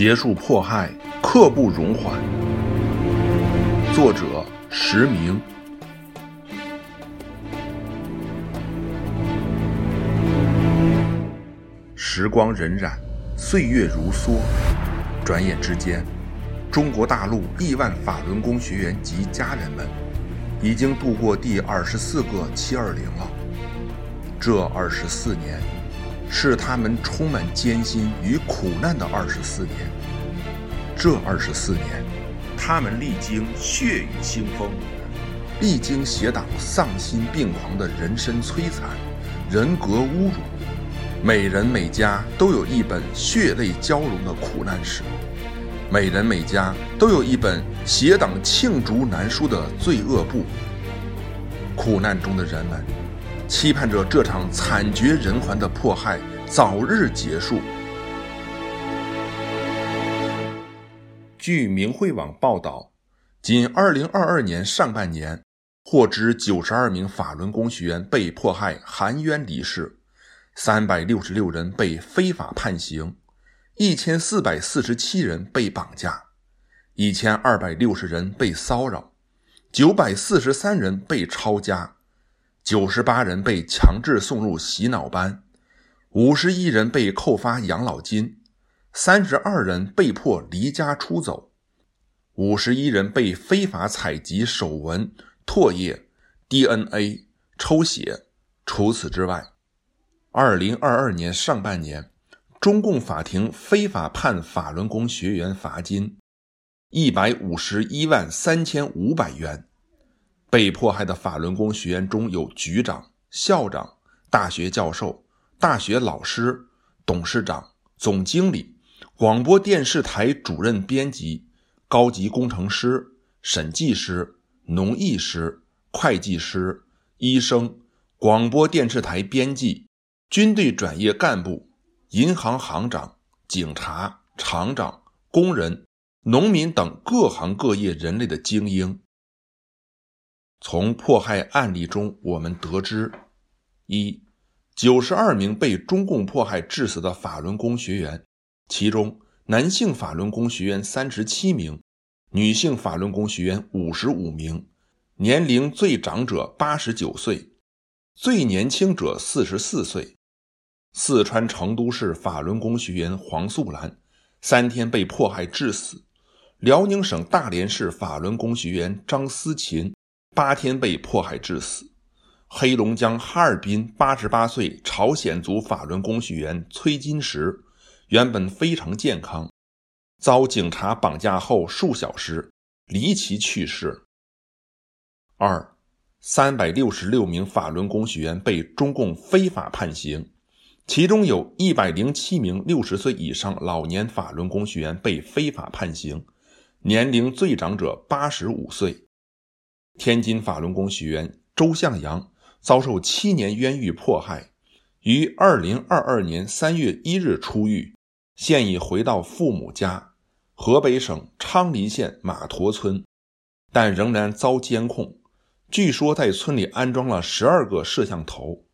结束迫害，刻不容缓。作者：石明。时光荏苒，岁月如梭，转眼之间，中国大陆亿万法轮功学员及家人们，已经度过第二十四个七二零了。这二十四年。是他们充满艰辛与苦难的二十四年。这二十四年，他们历经血雨腥风，历经邪党丧心病狂的人身摧残、人格侮辱。每人每家都有一本血泪交融的苦难史，每人每家都有一本邪党罄竹难书的罪恶簿。苦难中的人们。期盼着这场惨绝人寰的迫害早日结束。据明慧网报道，仅2022年上半年，获知92名法轮功学员被迫害含冤离世，366人被非法判刑，1447人被绑架，1260人被骚扰，943人被抄家。九十八人被强制送入洗脑班，五十一人被扣发养老金，三十二人被迫离家出走，五十一人被非法采集手纹、唾液、DNA、抽血。除此之外，二零二二年上半年，中共法庭非法判法轮功学员罚金一百五十一万三千五百元。被迫害的法轮功学员中有局长、校长、大学教授、大学老师、董事长、总经理、广播电视台主任编辑、高级工程师、审计师、农艺师、会计师、医生、广播电视台编辑、军队转业干部、银行行长、警察、厂长、工人、农民等各行各业人类的精英。从迫害案例中，我们得知：一、九十二名被中共迫害致死的法轮功学员，其中男性法轮功学员三十七名，女性法轮功学员五十五名，年龄最长者八十九岁，最年轻者四十四岁。四川成都市法轮功学员黄素兰三天被迫害致死；辽宁省大连市法轮功学员张思琴。八天被迫害致死。黑龙江哈尔滨八十八岁朝鲜族法轮功学员崔金石，原本非常健康，遭警察绑架后数小时离奇去世。二，三百六十六名法轮功学员被中共非法判刑，其中有一百零七名六十岁以上老年法轮功学员被非法判刑，年龄最长者八十五岁。天津法轮功学员周向阳遭受七年冤狱迫害，于二零二二年三月一日出狱，现已回到父母家，河北省昌黎县马驼村，但仍然遭监控。据说在村里安装了十二个摄像头。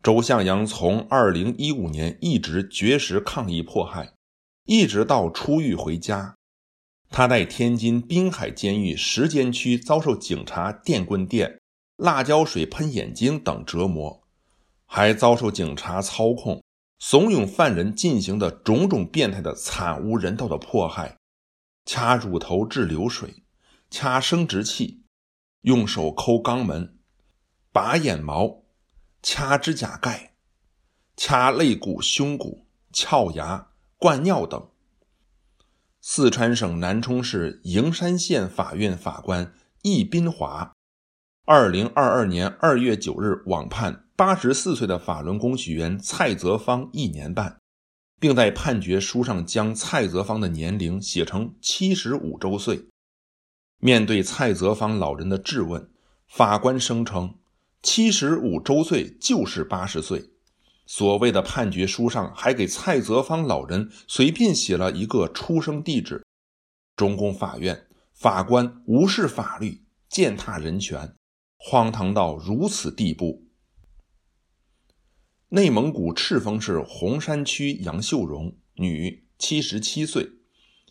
周向阳从二零一五年一直绝食抗议迫害，一直到出狱回家。他在天津滨海监狱石间区遭受警察电棍电、辣椒水喷眼睛等折磨，还遭受警察操控、怂恿犯人进行的种种变态的惨无人道的迫害：掐乳头治流水、掐生殖器、用手抠肛门、拔眼毛、掐指甲盖、掐肋骨、胸骨、撬牙、灌尿等。四川省南充市营山县法院法官易斌华，二零二二年二月九日网判八十四岁的法轮功学员蔡泽芳一年半，并在判决书上将蔡泽芳的年龄写成七十五周岁。面对蔡泽芳老人的质问，法官声称七十五周岁就是八十岁。所谓的判决书上还给蔡泽芳老人随便写了一个出生地址。中共法院法官无视法律，践踏人权，荒唐到如此地步。内蒙古赤峰市红山区杨秀荣，女，七十七岁，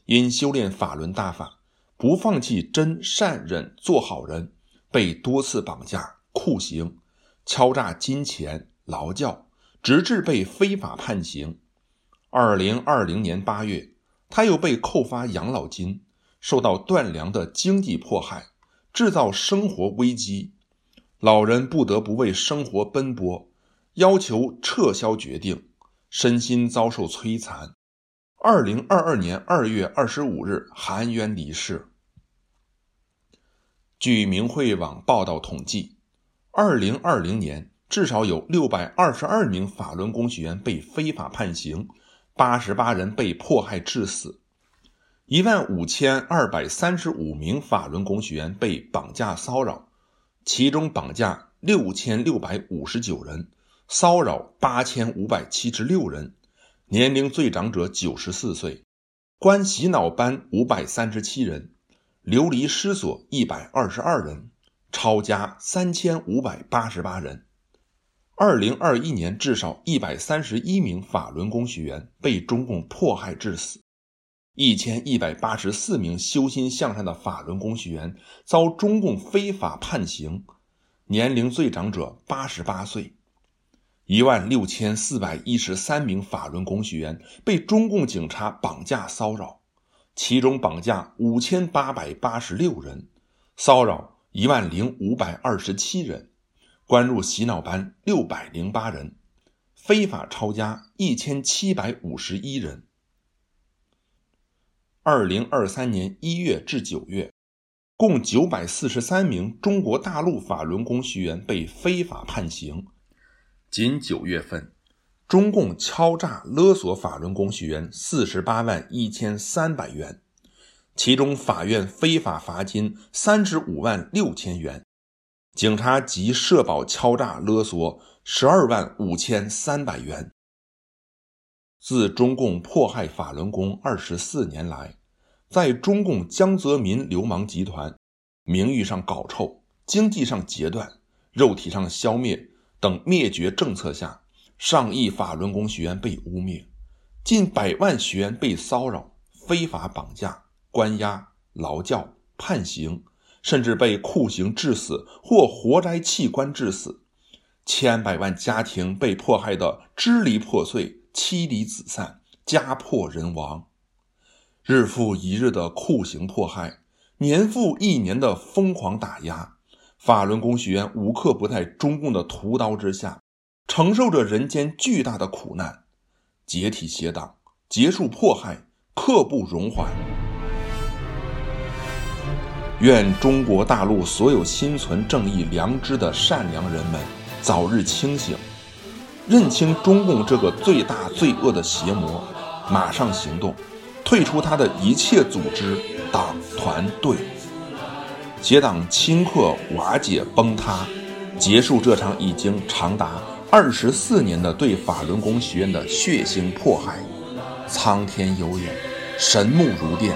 因修炼法轮大法，不放弃真善忍做好人，被多次绑架、酷刑、敲诈金钱、劳教，直至被非法判刑。二零二零年八月，他又被扣发养老金，受到断粮的经济迫害，制造生活危机，老人不得不为生活奔波，要求撤销决定。身心遭受摧残。二零二二年二月二十五日，含冤离世。据明慧网报道统计，二零二零年至少有六百二十二名法轮功学员被非法判刑，八十八人被迫害致死，一万五千二百三十五名法轮功学员被绑架骚扰，其中绑架六千六百五十九人。骚扰八千五百七十六人，年龄最长者九十四岁，关洗脑班五百三十七人，流离失所一百二十二人，抄家三千五百八十八人。二零二一年，至少一百三十一名法轮功学员被中共迫害致死，一千一百八十四名修心向善的法轮功学员遭中共非法判刑，年龄最长者八十八岁。一万六千四百一十三名法轮功学员被中共警察绑架骚扰，其中绑架五千八百八十六人，骚扰一万零五百二十七人，关入洗脑班六百零八人，非法抄家一千七百五十一人。二零二三年一月至九月，共九百四十三名中国大陆法轮功学员被非法判刑。仅九月份，中共敲诈勒索法轮功学员四十八万一千三百元，其中法院非法罚金三十五万六千元，警察及社保敲诈勒索十二万五千三百元。自中共迫害法轮功二十四年来，在中共江泽民流氓集团名誉上搞臭、经济上截断、肉体上消灭。等灭绝政策下，上亿法轮功学员被污蔑，近百万学员被骚扰、非法绑架、关押、劳教、判刑，甚至被酷刑致死或活摘器官致死，千百万家庭被迫害得支离破碎、妻离子散、家破人亡，日复一日的酷刑迫害，年复一年的疯狂打压。法轮功学员无刻不在中共的屠刀之下，承受着人间巨大的苦难。解体邪党，结束迫害，刻不容缓。愿中国大陆所有心存正义、良知的善良人们早日清醒，认清中共这个最大罪恶的邪魔，马上行动，退出他的一切组织、党、团队。结党顷刻瓦解崩塌，结束这场已经长达二十四年的对法轮功学院的血腥迫害。苍天有眼，神目如电，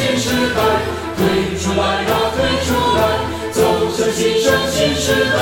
新时代，推出来呀，推出来，走向新生新时代。